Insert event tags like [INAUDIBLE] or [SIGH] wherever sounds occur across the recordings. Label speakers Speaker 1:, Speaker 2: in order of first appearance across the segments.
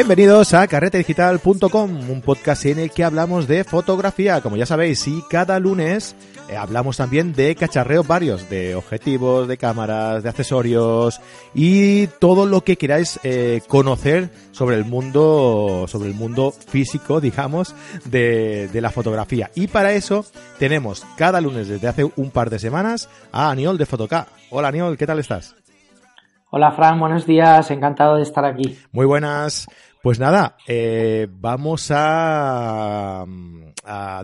Speaker 1: Bienvenidos a carretedigital.com, un podcast en el que hablamos de fotografía, como ya sabéis, y cada lunes eh, hablamos también de cacharreos varios, de objetivos, de cámaras, de accesorios y todo lo que queráis eh, conocer sobre el mundo, sobre el mundo físico, digamos, de, de la fotografía. Y para eso tenemos cada lunes desde hace un par de semanas a Aniol de Fotoca. Hola Aniol, ¿qué tal estás?
Speaker 2: Hola Fran, buenos días, encantado de estar aquí.
Speaker 1: Muy buenas. Pues nada, eh, vamos a,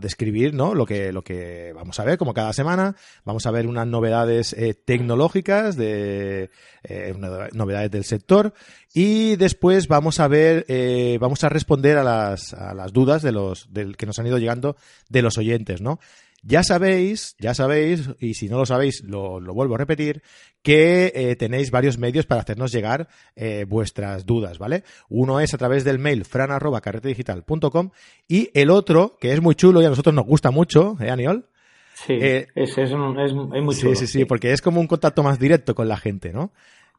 Speaker 1: describir ¿no? lo, que, lo que vamos a ver como cada semana. Vamos a ver unas novedades eh, tecnológicas, de eh, novedades del sector y después vamos a ver, eh, vamos a responder a las, a las dudas de los del, que nos han ido llegando de los oyentes, ¿no? Ya sabéis, ya sabéis, y si no lo sabéis, lo, lo vuelvo a repetir, que eh, tenéis varios medios para hacernos llegar eh, vuestras dudas, ¿vale? Uno es a través del mail fran.carretedigital.com y el otro, que es muy chulo y a nosotros nos gusta mucho, ¿eh, Aniol?
Speaker 2: Sí, eh, es, es, es, muy chulo.
Speaker 1: Sí, sí, sí, porque es como un contacto más directo con la gente, ¿no?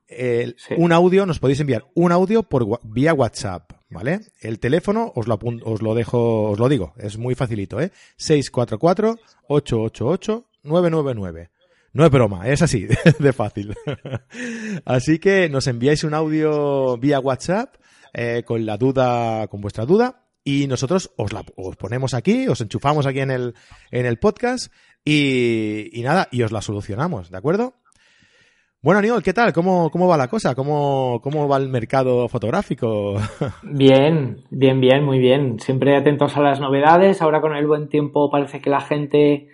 Speaker 1: Sí. Un audio, nos podéis enviar un audio por vía WhatsApp, ¿vale? El teléfono os lo, os lo dejo, os lo digo, es muy facilito, ¿eh? 644-888-999. No es broma, es así, [LAUGHS] de fácil. así que nos enviáis un audio vía WhatsApp eh, con la duda, con vuestra duda, y nosotros os la os ponemos aquí, os enchufamos aquí en el, en el podcast, y nada, y os la solucionamos, ¿de acuerdo? Bueno, Aniol, ¿qué tal? ¿Cómo, cómo va la cosa? ¿Cómo, ¿Cómo va el mercado fotográfico?
Speaker 2: Bien, bien, bien, muy bien. Siempre atentos a las novedades. Ahora con el buen tiempo parece que la gente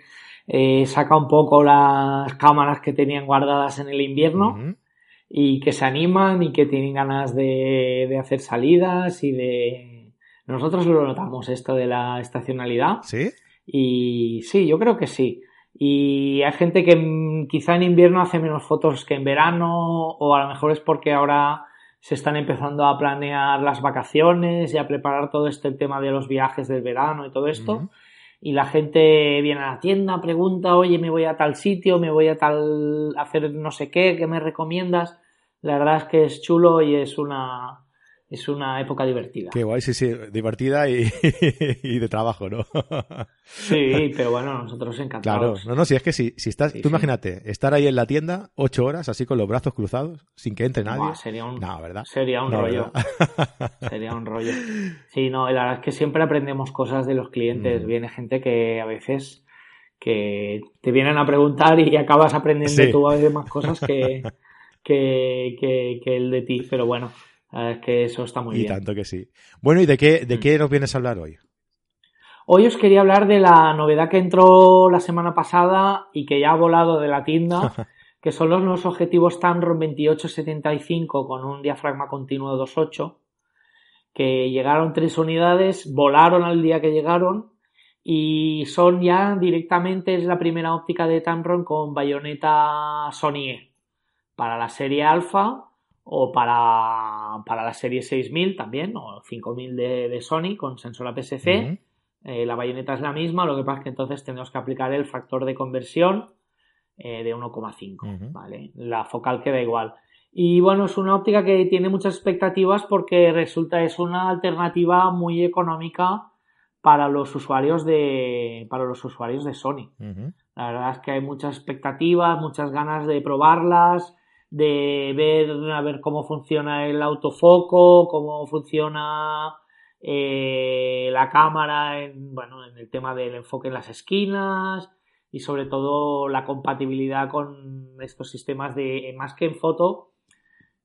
Speaker 2: eh, saca un poco las cámaras que tenían guardadas en el invierno uh -huh. y que se animan y que tienen ganas de, de, hacer salidas y de... Nosotros lo notamos esto de la estacionalidad.
Speaker 1: ¿Sí?
Speaker 2: Y sí, yo creo que sí. Y hay gente que quizá en invierno hace menos fotos que en verano, o a lo mejor es porque ahora se están empezando a planear las vacaciones y a preparar todo este tema de los viajes del verano y todo esto. Uh -huh. Y la gente viene a la tienda, pregunta, oye, me voy a tal sitio, me voy a tal, hacer no sé qué, ¿qué me recomiendas? La verdad es que es chulo y es una, es una época divertida.
Speaker 1: Qué guay, sí, sí, divertida y, [LAUGHS] y de trabajo, ¿no?
Speaker 2: sí, pero bueno, nosotros encantados.
Speaker 1: Claro, no, no, si es que si, si estás, sí, tú sí. imagínate, estar ahí en la tienda ocho horas así con los brazos cruzados, sin que entre nadie.
Speaker 2: Sería un,
Speaker 1: no, ¿verdad?
Speaker 2: Sería un
Speaker 1: no,
Speaker 2: rollo. [LAUGHS] sería un rollo. Sí, no, la verdad es que siempre aprendemos cosas de los clientes. Mm. Viene gente que a veces que te vienen a preguntar y acabas aprendiendo sí. tú a veces más cosas que, que, que, que el de ti, pero bueno. Es que eso está muy
Speaker 1: y
Speaker 2: bien.
Speaker 1: Y tanto que sí. Bueno, ¿y de qué, de qué nos vienes a hablar hoy?
Speaker 2: Hoy os quería hablar de la novedad que entró la semana pasada y que ya ha volado de la tienda, [LAUGHS] que son los nuevos objetivos Tamron 2875 con un diafragma continuo 2.8, que llegaron tres unidades, volaron al día que llegaron y son ya directamente, es la primera óptica de Tamron con bayoneta Sony E para la serie Alpha o para, para la serie 6000 también, o 5000 de, de Sony con sensor APS-C. Uh -huh. eh, la bayoneta es la misma, lo que pasa es que entonces tenemos que aplicar el factor de conversión eh, de 1,5, uh -huh. ¿vale? La focal queda igual. Y bueno, es una óptica que tiene muchas expectativas porque resulta es una alternativa muy económica para los usuarios de para los usuarios de Sony. Uh -huh. La verdad es que hay muchas expectativas, muchas ganas de probarlas de ver a ver cómo funciona el autofoco, cómo funciona eh, la cámara en, bueno, en el tema del enfoque en las esquinas y sobre todo la compatibilidad con estos sistemas de más que en foto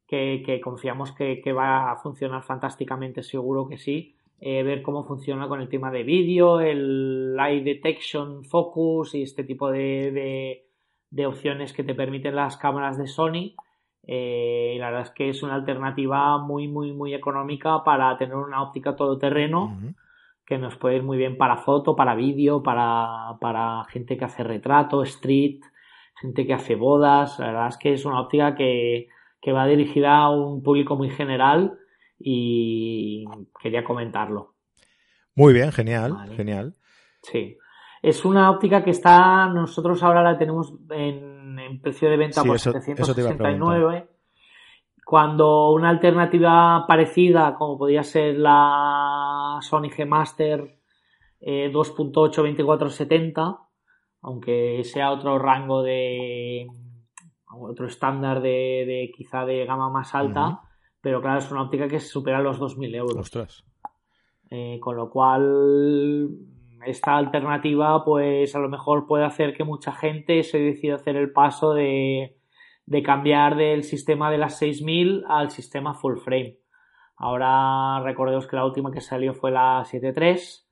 Speaker 2: que, confiamos que, va a funcionar fantásticamente, seguro que sí. Eh, ver cómo funciona con el tema de vídeo, el eye detection focus y este tipo de de opciones que te permiten las cámaras de Sony. Eh, la verdad es que es una alternativa muy, muy, muy económica para tener una óptica todoterreno uh -huh. que nos puede ir muy bien para foto, para vídeo, para, para gente que hace retrato, street, gente que hace bodas. La verdad es que es una óptica que, que va dirigida a un público muy general y quería comentarlo.
Speaker 1: Muy bien, genial, vale. genial.
Speaker 2: Sí. Es una óptica que está, nosotros ahora la tenemos en, en precio de venta
Speaker 1: sí,
Speaker 2: por
Speaker 1: eso,
Speaker 2: 769. Cuando una alternativa parecida, como podría ser la Sony G Master eh, 2.8-2470, aunque sea otro rango de otro estándar de, de quizá de gama más alta, pero claro, es una óptica que supera los 2.000 euros.
Speaker 1: Ostras.
Speaker 2: Eh, con lo cual, esta alternativa, pues a lo mejor puede hacer que mucha gente se decida hacer el paso de, de cambiar del sistema de las 6000 al sistema full frame. Ahora recordemos que la última que salió fue la 7.3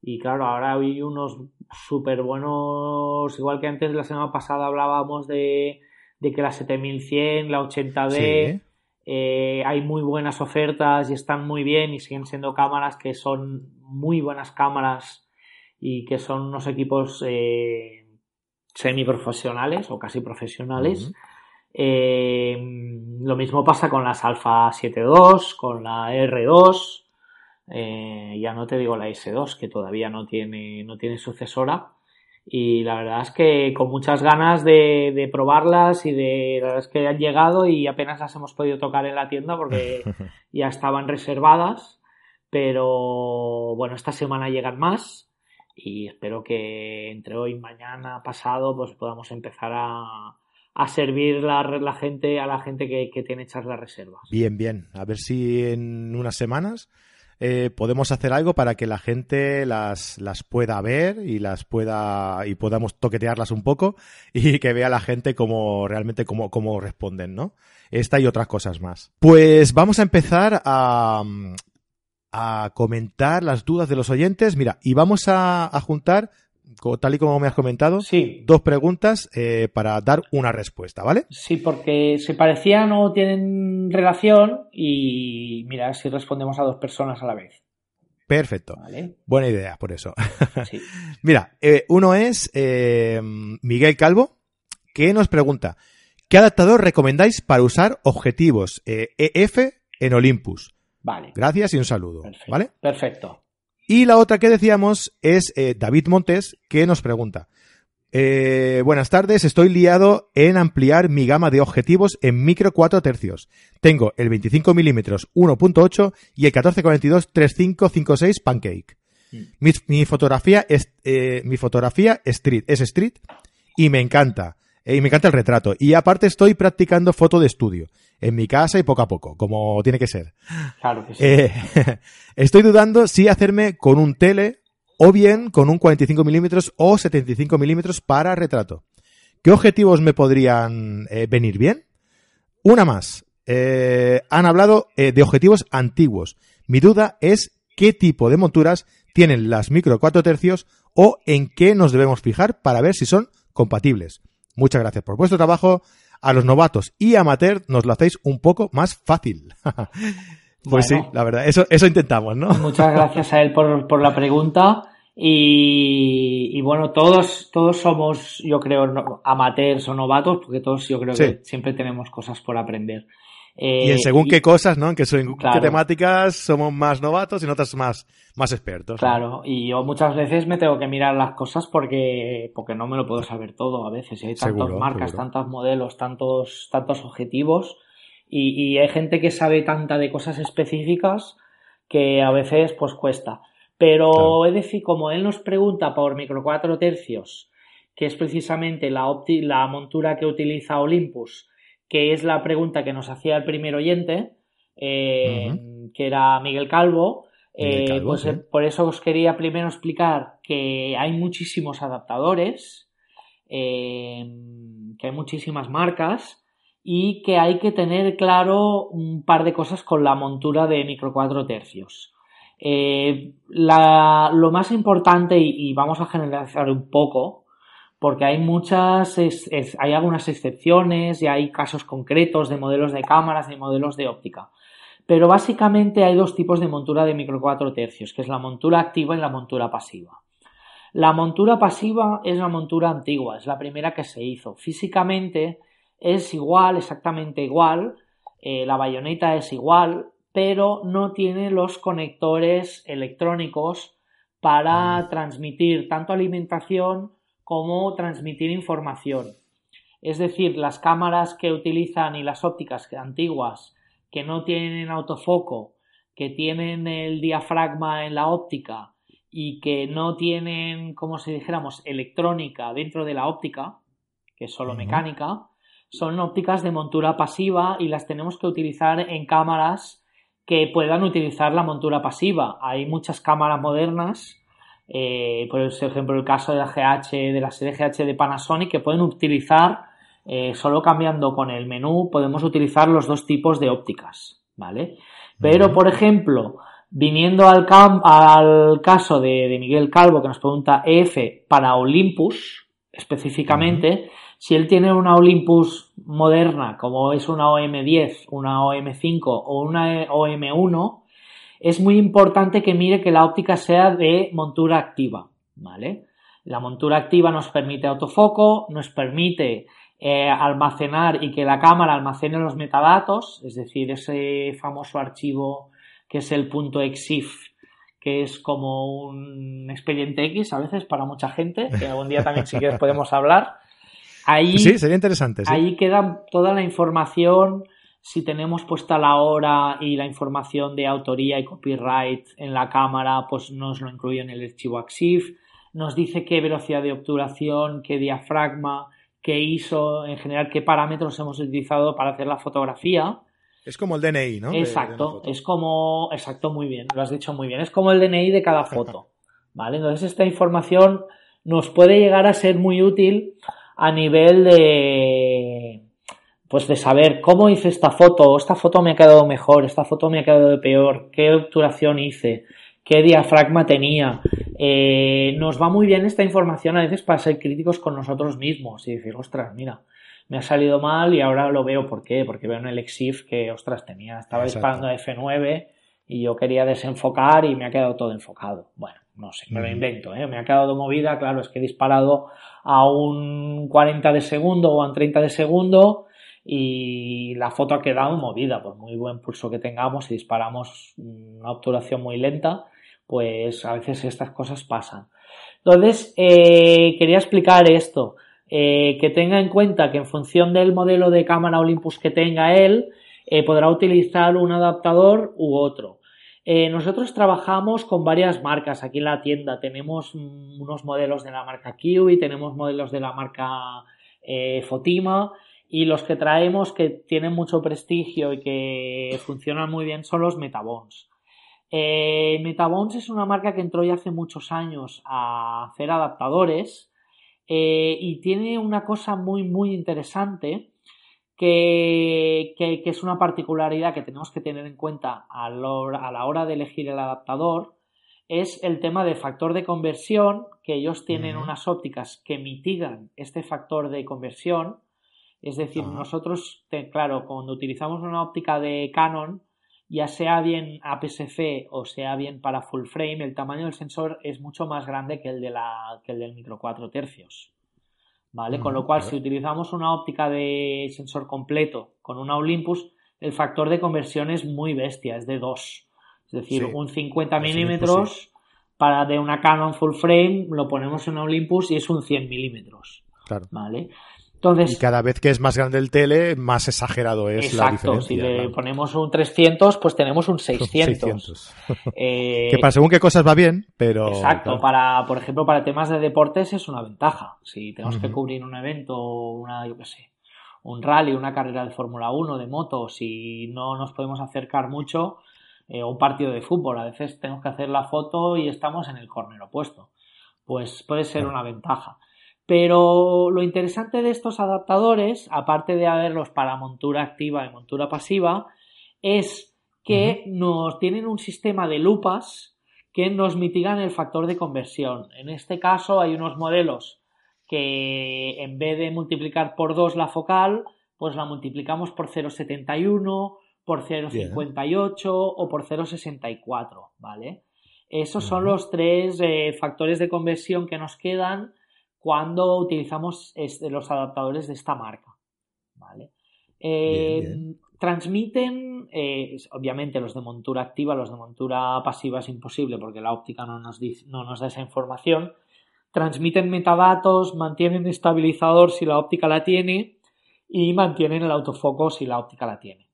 Speaker 2: y claro, ahora hay unos súper buenos, igual que antes la semana pasada hablábamos de, de que la 7100, la 80D,
Speaker 1: Sí.
Speaker 2: eh, hay muy buenas ofertas y están muy bien y siguen siendo cámaras que son muy buenas cámaras y que son unos equipos eh, semiprofesionales o casi profesionales. Eh, lo mismo pasa con las Alpha 7.2, con la R2, eh, ya no te digo la S2, que todavía no tiene, no tiene sucesora. Y la verdad es que con muchas ganas de, de probarlas y de la verdad es que han llegado y apenas las hemos podido tocar en la tienda porque [LAUGHS] ya estaban reservadas. Pero bueno, esta semana llegan más y espero que entre hoy, mañana, pasado, pues podamos empezar a, a servir la, la gente, a la gente que, que tiene hechas las reservas.
Speaker 1: Bien, bien. A ver si en unas semanas eh, podemos hacer algo para que la gente las, las pueda ver y las pueda y podamos toquetearlas un poco [LAUGHS] y que vea la gente cómo realmente cómo, cómo responden, ¿no? Esta y otras cosas más. Pues vamos a empezar a, a comentar las dudas de los oyentes. Mira, y vamos a, a juntar, tal y como me has comentado,
Speaker 2: Sí,
Speaker 1: dos preguntas eh, para dar una respuesta, ¿vale?
Speaker 2: sí, porque se parecían o tienen relación y mira si respondemos a dos personas a la vez.
Speaker 1: Perfecto.
Speaker 2: ¿Vale?
Speaker 1: Buena idea, por eso. [LAUGHS]
Speaker 2: Sí.
Speaker 1: Mira, eh, uno es eh, Miguel Calvo, que nos pregunta, ¿qué adaptador recomendáis para usar objetivos EF en Olympus?
Speaker 2: Vale.
Speaker 1: Gracias y un saludo,
Speaker 2: Perfecto.
Speaker 1: ¿vale?
Speaker 2: Perfecto.
Speaker 1: Y la otra que decíamos es eh, David Montes, que nos pregunta, eh, buenas tardes, estoy liado en ampliar mi gama de objetivos en micro 4 tercios. Tengo el 25 mm 1.8 y el 1442 3556 Pancake.
Speaker 2: Mm.
Speaker 1: Mi, mi fotografía es eh, mi fotografía street es street y me encanta eh, y me encanta el retrato y aparte estoy practicando foto de estudio en mi casa y poco a poco como tiene que ser
Speaker 2: Claro que sí.
Speaker 1: Eh, [LAUGHS] estoy dudando si hacerme con un tele o bien con un 45 milímetros o 75 milímetros para retrato. ¿Qué objetivos me podrían eh, venir bien? Una más. Eh, han hablado de objetivos antiguos. Mi duda es qué tipo de monturas tienen las micro 4 tercios o en qué nos debemos fijar para ver si son compatibles. Muchas gracias por vuestro trabajo. A los novatos y amateur nos lo hacéis un poco más fácil. [LAUGHS] Pues
Speaker 2: Bueno.
Speaker 1: sí, la verdad, eso, eso intentamos, ¿no?
Speaker 2: Muchas gracias a él por, por la pregunta. Y, y bueno, todos, todos somos, yo creo, no- amateurs o novatos, porque todos yo creo
Speaker 1: Sí.
Speaker 2: que siempre tenemos cosas por aprender. Eh,
Speaker 1: Y en según
Speaker 2: y-
Speaker 1: qué cosas, ¿no? En que según
Speaker 2: Claro.
Speaker 1: qué temáticas somos más novatos y en otras más, más expertos.
Speaker 2: Claro, y yo muchas veces me tengo que mirar las cosas porque, porque no me lo puedo saber todo a veces. Hay tantas
Speaker 1: Seguro,
Speaker 2: marcas,
Speaker 1: seguro.
Speaker 2: tantos modelos, tantos, tantos objetivos y, y hay gente que sabe tanta de cosas específicas que a veces pues cuesta. Pero
Speaker 1: Claro.
Speaker 2: es decir, como él nos pregunta por micro 4 tercios, que es precisamente la, opti- la montura que utiliza Olympus, que es la pregunta que nos hacía el primer oyente, eh, que era Miguel Calvo,
Speaker 1: Miguel
Speaker 2: eh,
Speaker 1: Calvo,
Speaker 2: pues
Speaker 1: sí.
Speaker 2: eh, por eso os quería primero explicar que hay muchísimos adaptadores, que hay muchísimas marcas y que hay que tener claro un par de cosas con la montura de micro 4 tercios. Eh, la- lo más importante, y, y vamos a generalizar un poco, porque hay muchas, es- es- hay algunas excepciones y hay casos concretos de modelos de cámaras y modelos de óptica. Pero básicamente hay dos tipos de montura de micro 4 tercios, que es la montura activa y la montura pasiva. La montura pasiva es la montura antigua, es la primera que se hizo. Físicamente es igual, exactamente igual, eh, la bayoneta es igual, pero no tiene los conectores electrónicos para transmitir tanto alimentación como transmitir información. Es decir, las cámaras que utilizan y las ópticas antiguas que no tienen autofoco, que tienen el diafragma en la óptica y que no tienen, como si dijéramos, electrónica dentro de la óptica, que es solo mecánica, son ópticas de montura pasiva y las tenemos que utilizar en cámaras que puedan utilizar la montura pasiva. Hay muchas cámaras modernas, eh, por ejemplo el caso de la GH, de la serie GH de Panasonic, que pueden utilizar, eh, solo cambiando con el menú, podemos utilizar los dos tipos de ópticas, ¿vale? Pero, por ejemplo, viniendo al, al caso de, Miguel Calvo, que nos pregunta EF para Olympus, específicamente, si él tiene una Olympus moderna, como es una OM10, una OM5 o una OM1, es muy importante que mire que la óptica sea de montura activa, ¿vale? La montura activa nos permite autofoco, nos permite eh, almacenar y que la cámara almacene los metadatos, es decir, ese famoso archivo que es el punto .exif, que es como un expediente X a veces para mucha gente, que algún día también si quieres podemos hablar, Ahí,
Speaker 1: sí, sería interesante.
Speaker 2: Ahí queda toda la información, si tenemos puesta la hora y la información de autoría y copyright en la cámara, pues nos lo incluye en el archivo AXIF. Nos dice qué velocidad de obturación, qué diafragma, qué ISO, en general, qué parámetros hemos utilizado para hacer la fotografía.
Speaker 1: Es como el DNI, ¿no?
Speaker 2: Exacto, es como, exacto, muy bien, lo has dicho muy bien, es como el DNI de cada foto, ¿vale? Entonces esta información nos puede llegar a ser muy útil a nivel de pues de saber cómo hice esta foto, esta foto me ha quedado mejor, esta foto me ha quedado peor, qué obturación hice, qué diafragma tenía. Eh, nos va muy bien esta información a veces para ser críticos con nosotros mismos y decir, ostras, mira, me ha salido mal y ahora lo veo, ¿por qué? Porque veo en el EXIF que, ostras, tenía, estaba disparando a F9 y yo quería desenfocar y me ha quedado todo enfocado. Bueno, no sé, me lo invento, ¿eh? me ha quedado movida, claro, es que he disparado a un 40 de segundo o a un 30 de segundo y la foto ha quedado movida, por muy buen pulso que tengamos, si disparamos una obturación muy lenta, pues a veces estas cosas pasan. Entonces, eh, quería explicar esto, eh, que tenga en cuenta que en función del modelo de cámara Olympus que tenga él, podrá utilizar un adaptador u otro. Eh, nosotros trabajamos con varias marcas aquí en la tienda. Tenemos unos modelos de la marca Kiwi, tenemos modelos de la marca eh, Fotima y los que traemos que tienen mucho prestigio y que funcionan muy bien son los Metabons. Eh, Metabons es una marca que entró ya hace muchos años a hacer adaptadores y tiene una cosa muy muy interesante que, es una particularidad que tenemos que tener en cuenta a la, hora, de elegir el adaptador, es el tema de factor de conversión, que ellos tienen unas ópticas que mitigan este factor de conversión. Es decir, nosotros, claro, cuando utilizamos una óptica de Canon, ya sea bien APS-C o sea bien para full frame, el tamaño del sensor es mucho más grande que el, de la, que el del micro 4 tercios. ¿vale? con lo cual, si utilizamos una óptica de sensor completo con una Olympus, el factor de conversión es muy bestia, es de 2. Es decir, un 50 milímetros para de una Canon full frame lo ponemos en una Olympus y es un 100 milímetros.
Speaker 1: Claro.
Speaker 2: ¿Vale?
Speaker 1: Y cada vez que es más grande el tele, más exagerado es la diferencia.
Speaker 2: si le ponemos un 300, pues tenemos un [LAUGHS] 600.
Speaker 1: Eh, que para según qué cosas va bien, pero...
Speaker 2: Exacto, para, por ejemplo, para temas de deportes es una ventaja. Si tenemos que cubrir un evento, una, yo qué sé, un rally, una carrera de Fórmula 1, de moto, si no nos podemos acercar mucho, eh, un partido de fútbol, a veces tenemos que hacer la foto y estamos en el córner opuesto. Pues puede ser una ventaja. Pero lo interesante de estos adaptadores, aparte de haberlos para montura activa y montura pasiva, es que nos tienen un sistema de lupas que nos mitigan el factor de conversión. En este caso hay unos modelos que en vez de multiplicar por 2 la focal, pues la multiplicamos por 0,71, por 0,58 o por 0,64, ¿vale? Esos son los tres eh, factores de conversión que nos quedan cuando utilizamos los adaptadores de esta marca. ¿vale? Eh, transmiten, eh, obviamente los de montura activa, los de montura pasiva es imposible porque la óptica no nos, no nos da esa información, transmiten metadatos, mantienen estabilizador si la óptica la tiene y mantienen el autofoco si la óptica la tiene.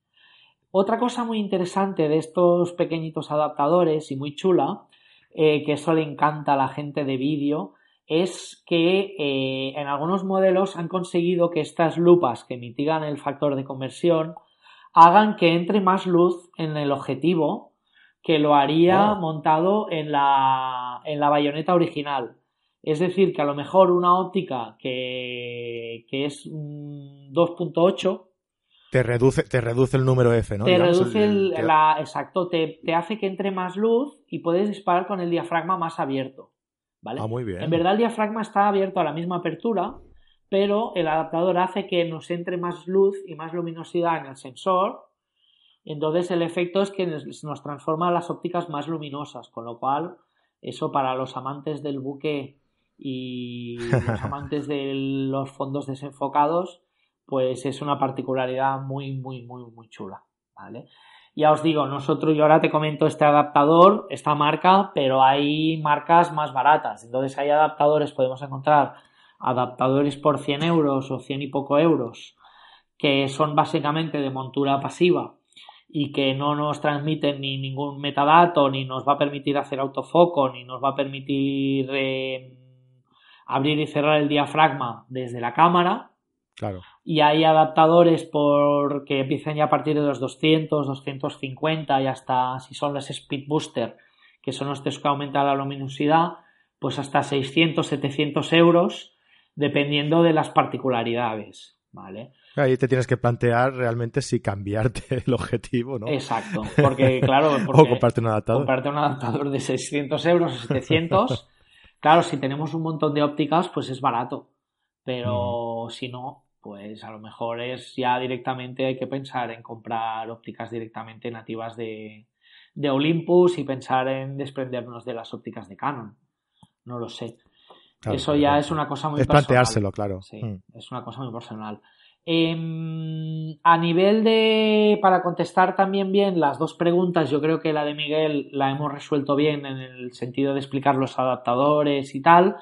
Speaker 2: Otra cosa muy interesante de estos pequeñitos adaptadores y muy chula, eh, que eso le encanta a la gente de vídeo, es que eh, en algunos modelos han conseguido que estas lupas que mitigan el factor de conversión hagan que entre más luz en el objetivo que lo haría oh. montado en la, en la bayoneta original. Es decir, que a lo mejor una óptica que, que es 2.8
Speaker 1: te reduce, te reduce el número F, ¿no?
Speaker 2: Te reduce el, la, exacto, te, te, hace que entre más luz y puedes disparar con el diafragma más abierto. ¿Vale?
Speaker 1: Ah, muy bien.
Speaker 2: En verdad el diafragma está abierto a la misma apertura, pero el adaptador hace que nos entre más luz y más luminosidad en el sensor. Entonces el efecto es que nos transforma las ópticas más luminosas, con lo cual eso para los amantes del buque y los [LAUGHS] amantes de los fondos desenfocados, pues es una particularidad muy, muy, muy, muy chula, ¿vale? Ya os digo, nosotros, yo ahora te comento este adaptador, esta marca, pero hay marcas más baratas. Entonces hay adaptadores, podemos encontrar adaptadores por 100 euros o 100 y poco euros, que son básicamente de montura pasiva y que no nos transmiten ni ningún metadato, ni nos va a permitir hacer autofoco, ni nos va a permitir eh, abrir y cerrar el diafragma desde la cámara.
Speaker 1: Claro.
Speaker 2: Y hay adaptadores por que empiezan ya a partir de los 200, 250 y hasta si son los Speed Booster, que son los que aumentan la luminosidad, pues hasta 600, 700 euros, dependiendo de las particularidades. ¿Vale?
Speaker 1: Ahí te tienes que plantear realmente si cambiarte [LAUGHS] el objetivo, ¿no?
Speaker 2: Exacto, porque [LAUGHS] claro...
Speaker 1: o comprarte un adaptador.
Speaker 2: Comprarte un adaptador de 600 euros o 700, [LAUGHS] claro, si tenemos un montón de ópticas, pues es barato, pero si no, pues a lo mejor es ya directamente hay que pensar en comprar ópticas directamente nativas de, de Olympus y pensar en desprendernos de las ópticas de Canon. No lo sé. Eso ya es una cosa muy
Speaker 1: es
Speaker 2: personal.
Speaker 1: planteárselo, claro.
Speaker 2: Sí,
Speaker 1: Mm.
Speaker 2: es una cosa muy personal. Em, a nivel de, para contestar también bien las dos preguntas, yo creo que la de Miguel la hemos resuelto bien en el sentido de explicar los adaptadores y tal.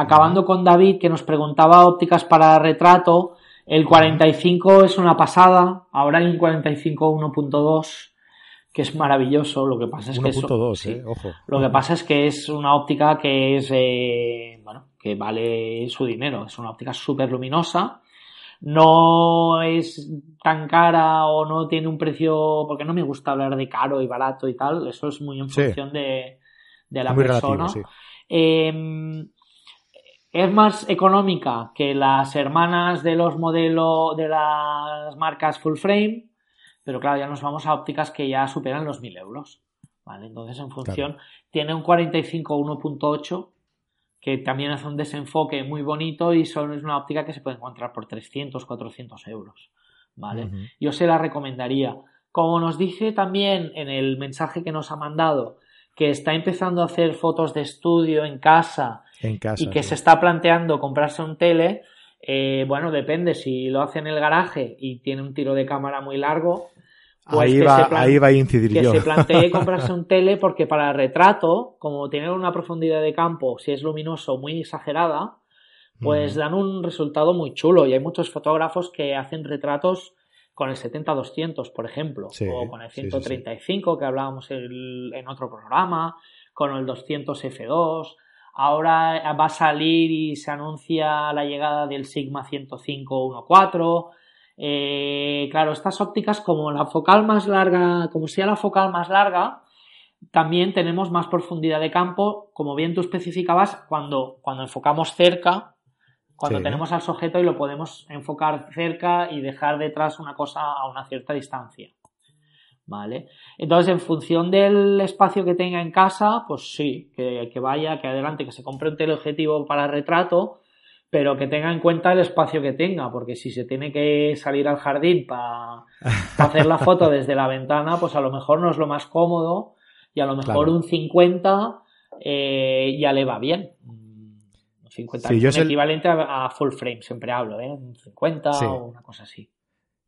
Speaker 2: Acabando con David, que nos preguntaba ópticas para retrato, el 45 es una pasada, ahora hay un 45 1.2 que es maravilloso, lo que pasa es que es,
Speaker 1: 1.2,
Speaker 2: sí.
Speaker 1: eh, ojo.
Speaker 2: Lo que pasa es que es una óptica que es, eh, bueno, que vale su dinero. Es una óptica súper luminosa. No es tan cara o no tiene un precio, porque no me gusta hablar de caro y barato y tal. Eso es muy en
Speaker 1: Sí.
Speaker 2: función de, de la
Speaker 1: Muy
Speaker 2: persona.
Speaker 1: relativo, sí.
Speaker 2: Eh, es más económica que las hermanas de los modelos de las marcas full frame, pero claro, ya nos vamos a ópticas que ya superan los 1000 euros. ¿vale? Entonces, en función, tiene un 45 1.8 que también hace un desenfoque muy bonito y son, es una óptica que se puede encontrar por 300, 400 euros. ¿vale? Yo se la recomendaría. Como nos dice también en el mensaje que nos ha mandado, que está empezando a hacer fotos de estudio en casa
Speaker 1: En casa.
Speaker 2: y que
Speaker 1: sí.
Speaker 2: se está planteando comprarse un tele, eh, bueno, depende. Si lo hace en el garaje y tiene un tiro de cámara muy largo, pues
Speaker 1: ahí,
Speaker 2: que
Speaker 1: va,
Speaker 2: se
Speaker 1: ahí va a incidir
Speaker 2: que
Speaker 1: yo.
Speaker 2: se plantee [LAUGHS] comprarse un tele porque para retrato, como tiene una profundidad de campo, si es luminoso, muy exagerada, pues
Speaker 1: Ujú.
Speaker 2: dan un resultado muy chulo. Y hay muchos fotógrafos que hacen retratos con el 70-200, por ejemplo,
Speaker 1: Sí,
Speaker 2: o con el
Speaker 1: sí, sí, sí.
Speaker 2: 135 que hablábamos el- en otro programa, con el 200 F2. Ahora va a salir y se anuncia la llegada del Sigma 105 1.4. Eh, claro, estas ópticas, como la focal más larga, como sea la focal más larga, también tenemos más profundidad de campo, como bien tú especificabas, cuando, cuando enfocamos cerca, cuando
Speaker 1: Sí.
Speaker 2: tenemos al sujeto y lo podemos enfocar cerca y dejar detrás una cosa a una cierta distancia. ¿Vale? Entonces, en función del espacio que tenga en casa, pues sí, que, que vaya, que adelante, que se compre un teleobjetivo para retrato, pero que tenga en cuenta el espacio que tenga, porque si se tiene que salir al jardín para hacer la foto [LAUGHS] desde la ventana, pues a lo mejor no es lo más cómodo y a lo mejor
Speaker 1: Claro.
Speaker 2: un 50 eh, ya le va bien. Un 50
Speaker 1: Sí,
Speaker 2: es
Speaker 1: yo es el-
Speaker 2: equivalente a, a full frame, siempre hablo, ¿eh? Un 50
Speaker 1: Sí.
Speaker 2: o una cosa así.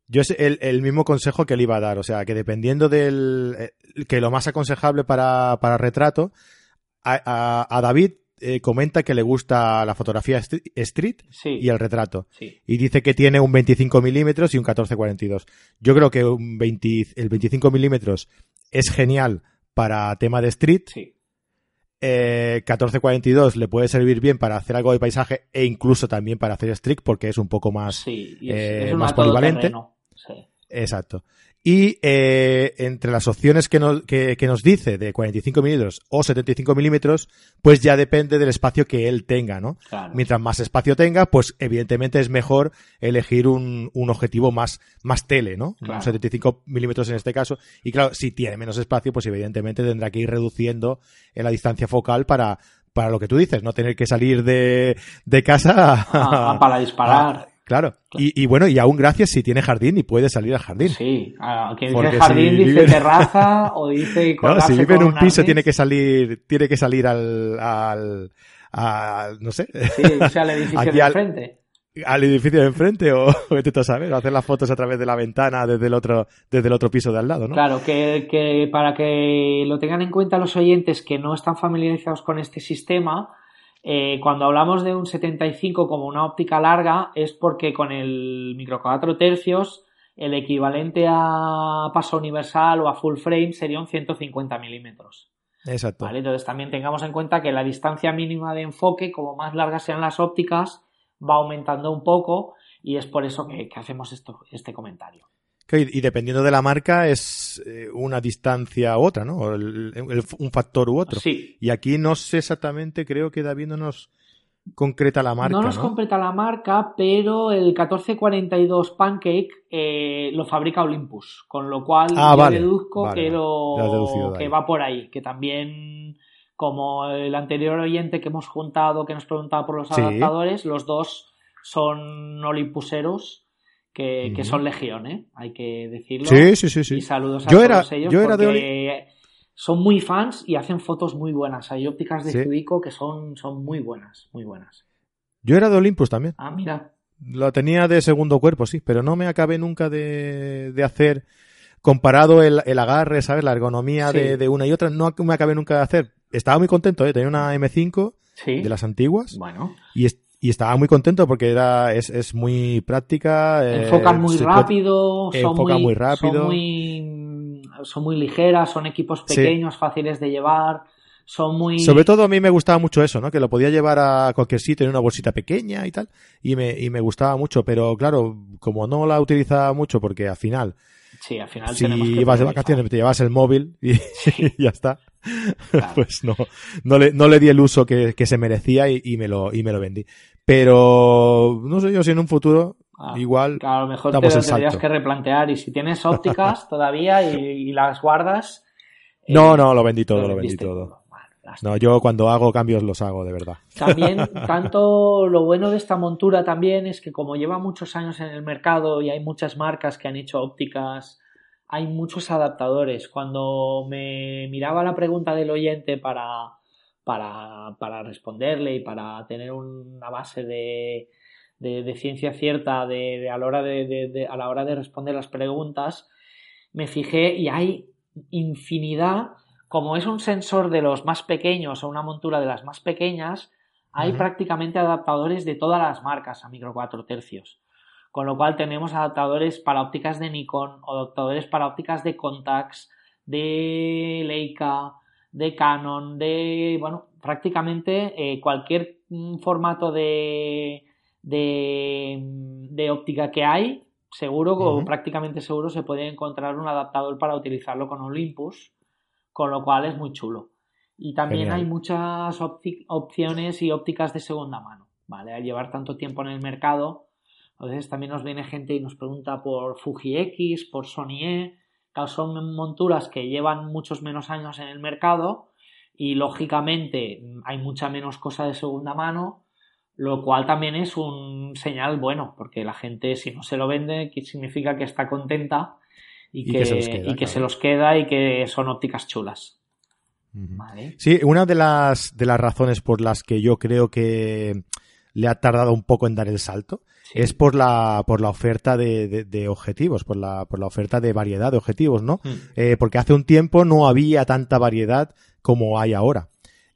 Speaker 1: Yo es el, el mismo consejo que le iba a dar, o sea, que dependiendo del... eh, que lo más aconsejable para, para retrato, a, a- a David eh, comenta que le gusta la fotografía street
Speaker 2: Sí.
Speaker 1: y el retrato.
Speaker 2: Sí.
Speaker 1: Y dice que tiene un 25 milímetros y un 1442. Yo creo que un 20 el 25 milímetros es genial para tema de street.
Speaker 2: Sí.
Speaker 1: Eh, 1442 le puede servir bien para hacer algo de paisaje e incluso también para hacer street porque es un poco más
Speaker 2: Sí. Y es,
Speaker 1: eh,
Speaker 2: es un
Speaker 1: más polivalente.
Speaker 2: terreno. Sí.
Speaker 1: Exacto. Y eh, entre las opciones que nos, que, que nos dice de 45 milímetros o 75 milímetros, pues ya depende del espacio que él tenga, ¿no?
Speaker 2: Claro.
Speaker 1: Mientras más espacio tenga, pues evidentemente es mejor elegir un, un objetivo más, más tele, ¿no?
Speaker 2: Claro.
Speaker 1: Un 75 milímetros en este caso. Y claro, si tiene menos espacio, pues evidentemente tendrá que ir reduciendo en la distancia focal para, para lo que tú dices, no tener que salir de, de casa
Speaker 2: Ah, [LAUGHS] para disparar.
Speaker 1: Claro. Y, y bueno, y aún gracias si tiene jardín y puede salir al jardín.
Speaker 2: Sí, a quien dice jardín
Speaker 1: si
Speaker 2: dice
Speaker 1: vive-
Speaker 2: terraza [LAUGHS] o dice
Speaker 1: No, si vive en un piso tiene que salir, tiene que salir al, al, al- no sé,
Speaker 2: Sí, o sea, el [LAUGHS] edificio de
Speaker 1: al-
Speaker 2: enfrente.
Speaker 1: al edificio de enfrente o [LAUGHS] vete a saber, o hacer las fotos a través de la ventana desde el otro, desde el otro piso de al lado, ¿no?
Speaker 2: Claro, que, que para que lo tengan en cuenta los oyentes que no están familiarizados con este sistema, eh, cuando hablamos de un 75 como una óptica larga es porque con el micro 4 tercios el equivalente a paso universal o a full frame sería un 150 milímetros.
Speaker 1: Exacto.
Speaker 2: ¿vale? Entonces también tengamos en cuenta que la distancia mínima de enfoque, como más largas sean las ópticas, va aumentando un poco y es por eso que, que hacemos esto, este comentario.
Speaker 1: Y dependiendo de la marca es eh, una distancia u otra, ¿no? O el- el- un factor u otro.
Speaker 2: Sí,
Speaker 1: Y aquí no sé exactamente, creo que David no nos concreta la marca,
Speaker 2: no
Speaker 1: ¿no?
Speaker 2: nos completa la marca, pero el 1442 Pancake eh, lo fabrica Olympus, con lo cual
Speaker 1: Ah,
Speaker 2: yo
Speaker 1: vale,
Speaker 2: deduzco
Speaker 1: vale,
Speaker 2: que, lo- que va por ahí, que también como el anterior oyente que hemos juntado que nos preguntaba por los
Speaker 1: Sí.
Speaker 2: adaptadores, los dos son Olympuseros que, son legión, ¿eh? hay que decirlo.
Speaker 1: Sí, sí, sí, sí.
Speaker 2: Y saludos a
Speaker 1: Yo
Speaker 2: todos
Speaker 1: era-
Speaker 2: ellos
Speaker 1: yo era de
Speaker 2: porque son muy fans y hacen fotos muy buenas. Hay ópticas de
Speaker 1: Sí.
Speaker 2: Que son, son muy buenas, muy buenas.
Speaker 1: Yo era de Olympus también.
Speaker 2: Ah, mira.
Speaker 1: Lo tenía de segundo cuerpo, sí, pero no me acabé nunca de, de hacer, comparado el, el agarre, ¿sabes? La ergonomía
Speaker 2: Sí.
Speaker 1: de, de una y otra, no me acabé nunca de hacer. Estaba muy contento, ¿eh? Tenía una M5
Speaker 2: Sí.
Speaker 1: de las antiguas
Speaker 2: Bueno,
Speaker 1: y, y estaba muy contento porque era, es, es muy práctica. eh,
Speaker 2: enfocan muy
Speaker 1: se
Speaker 2: rápido, son
Speaker 1: enfocan
Speaker 2: muy,
Speaker 1: muy rápido.
Speaker 2: son muy, son muy ligeras, son equipos
Speaker 1: Sí.
Speaker 2: pequeños, fáciles de llevar, son muy...
Speaker 1: Sobre todo a mí me gustaba mucho eso, ¿no? Que lo podía llevar a cualquier sitio en una bolsita pequeña y tal. Y me, y me gustaba mucho, pero claro, como no la utilizaba mucho porque al final,
Speaker 2: Sí, al final
Speaker 1: si
Speaker 2: tenemos que
Speaker 1: ibas de vacaciones te llevas el móvil y, y [LAUGHS] ya está.
Speaker 2: Claro. [LAUGHS]
Speaker 1: pues no, no le, no le di el uso que, que se merecía y, y me lo, y me lo vendí. Pero no sé yo si en un futuro
Speaker 2: Ah,
Speaker 1: igual
Speaker 2: a lo mejor te lo tendrías que replantear y si tienes ópticas [LAUGHS] todavía y, y las guardas... eh,
Speaker 1: No, no, lo vendí todo, lo vendí todo.
Speaker 2: Bueno.
Speaker 1: No, yo cuando hago cambios los hago, de verdad.
Speaker 2: También, [LAUGHS] tanto lo bueno de esta montura también es que como lleva muchos años en el mercado y hay muchas marcas que han hecho ópticas, hay muchos adaptadores. Cuando me miraba la pregunta del oyente para, para, para responderle y para tener una base de, de, de ciencia cierta de, de a, la hora de, a la hora de responder las preguntas, me fijé y hay infinidad, como es un sensor de los más pequeños o una montura de las más pequeñas, hay prácticamente adaptadores de todas las marcas a micro 4 tercios. Con lo cual tenemos adaptadores para ópticas de Nikon, o adaptadores para ópticas de Contax, de Leica, de Canon, de, bueno, prácticamente eh, cualquier mm, formato de, de, de óptica que hay, seguro o prácticamente seguro se puede encontrar un adaptador para utilizarlo con Olympus, con lo cual es muy chulo. Y también
Speaker 1: Genial.
Speaker 2: hay muchas opciones y ópticas de segunda mano, ¿vale? Al llevar tanto tiempo en el mercado, a veces también nos viene gente y nos pregunta por Fuji X, por Sony E, claro, son monturas que llevan muchos menos años en el mercado y lógicamente hay mucha menos cosa de segunda mano, lo cual también es un señal bueno, porque la gente si no se lo vende, que significa que está contenta y,
Speaker 1: Y
Speaker 2: que,
Speaker 1: que se los queda,
Speaker 2: y que
Speaker 1: claro.
Speaker 2: se los queda y que son ópticas chulas.
Speaker 1: Sí, una de las, de las razones por las que yo creo que le ha tardado un poco en dar el salto. Es por la, por la oferta de, de- de objetivos, por la, por la oferta de variedad de objetivos, ¿no?
Speaker 2: Mm.
Speaker 1: Eh, porque hace un tiempo no había tanta variedad como hay ahora.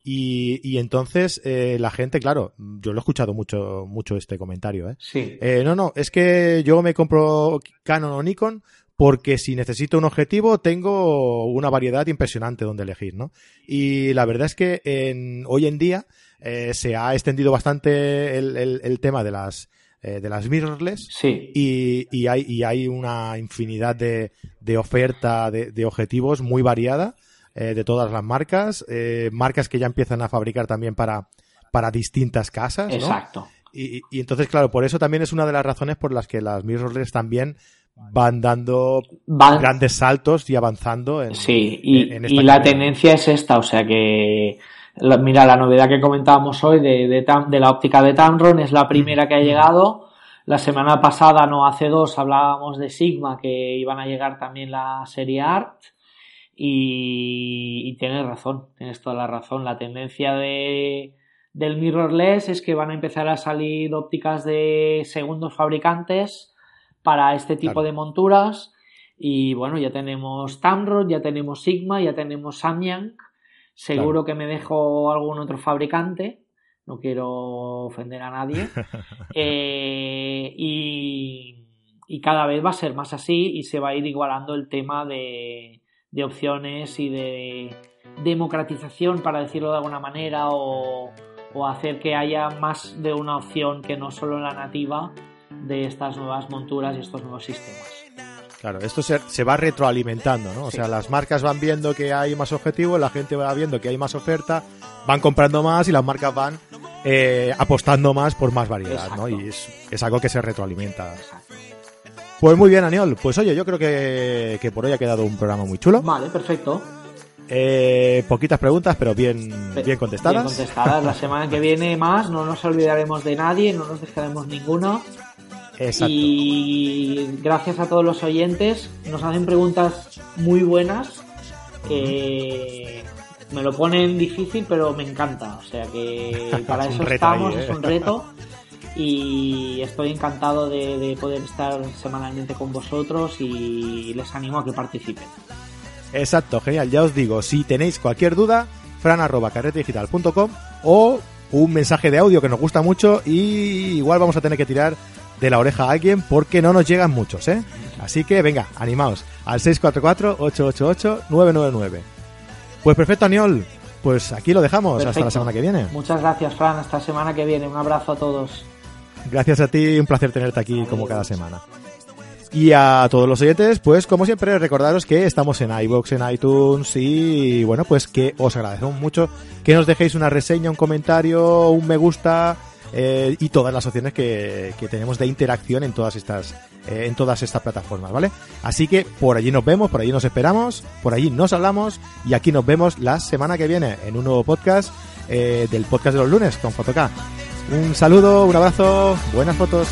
Speaker 1: Y, y entonces eh, la gente, claro, yo lo he escuchado mucho, mucho este comentario, ¿eh?
Speaker 2: Sí.
Speaker 1: Eh, no, no, es que yo me compro Canon o Nikon porque si necesito un objetivo tengo una variedad impresionante donde elegir, ¿no? Y la verdad es que en, hoy en día eh, se ha extendido bastante el, el, el tema de las eh, de las mirrorless
Speaker 2: Sí.
Speaker 1: y, y hay, y hay una infinidad de, de oferta de, de objetivos muy variada eh, de todas las marcas, eh, marcas que ya empiezan a fabricar también para, para distintas casas, ¿no?
Speaker 2: Exacto.
Speaker 1: Y, y entonces, claro, por eso también es una de las razones por las que las mirrorless también van dando
Speaker 2: Van-
Speaker 1: grandes saltos y avanzando en,
Speaker 2: Sí, y,
Speaker 1: en- en
Speaker 2: y la tendencia es esta, o sea que, la- mira, la novedad que comentábamos hoy de, de, Tam- de la óptica de Tamron es la primera que ha llegado. La semana pasada, no hace dos, hablábamos de Sigma, que iban a llegar también la serie Art. Y, y tienes razón, tienes toda la razón. La tendencia de, del mirrorless es que van a empezar a salir ópticas de segundos fabricantes para este tipo
Speaker 1: Claro.
Speaker 2: de monturas. Y bueno, ya tenemos Tamron, ya tenemos Sigma, ya tenemos Samyang. Seguro que me dejo algún otro fabricante. No quiero ofender a nadie. [LAUGHS] Eh, y, y cada vez va a ser más así y se va a ir igualando el tema de, de opciones y de democratización, para decirlo de alguna manera, o, o hacer que haya más de una opción que no solo la nativa de estas nuevas monturas y estos nuevos sistemas.
Speaker 1: Claro, esto se, se va retroalimentando, ¿no? O
Speaker 2: Sí.
Speaker 1: sea, las marcas van viendo que hay más objetivos, la gente va viendo que hay más oferta, van comprando más y las marcas van eh, apostando más por más variedad, ¿no? Y es, es algo que se retroalimenta. Pues muy bien, Aniol. Pues oye, yo creo que, que por hoy ha quedado un programa muy chulo.
Speaker 2: Vale, perfecto.
Speaker 1: Eh, poquitas preguntas, pero bien, bien contestadas.
Speaker 2: Bien contestadas. La semana que viene más, no nos olvidaremos de nadie, no nos dejaremos ninguno.
Speaker 1: Exacto.
Speaker 2: Y gracias a todos los oyentes, nos hacen preguntas muy buenas que me lo ponen difícil, pero me encanta. O sea que [LAUGHS] para
Speaker 1: Es
Speaker 2: eso estamos,
Speaker 1: ahí, ¿eh?
Speaker 2: es un reto. Y estoy encantado de, de poder estar semanalmente con vosotros y les animo a que participen.
Speaker 1: Exacto, genial. Ya os digo, si tenéis cualquier duda, fran.carretedigital.com o un mensaje de audio que nos gusta mucho y igual vamos a tener que tirar de la oreja a alguien porque no nos llegan muchos, ¿eh? Así que venga, animaos al 644-888-999. Pues perfecto, Aniol. Pues aquí lo dejamos hasta la semana que viene.
Speaker 2: Muchas gracias, Fran. Hasta semana que viene. Un abrazo a todos.
Speaker 1: Gracias a ti, un placer tenerte aquí como cada semana. Y a todos los oyentes, pues como siempre, recordaros que estamos en iVoox, en iTunes y bueno, pues que os agradecemos mucho que nos dejéis una reseña, un comentario, un me gusta eh, y todas las opciones que, que tenemos de interacción en todas estas eh, en todas estas plataformas, ¿vale? Así que por allí nos vemos, por allí nos esperamos, por allí nos hablamos y aquí nos vemos la semana que viene en un nuevo podcast eh, del podcast de los lunes con Fotoca. Un saludo, un abrazo, buenas fotos.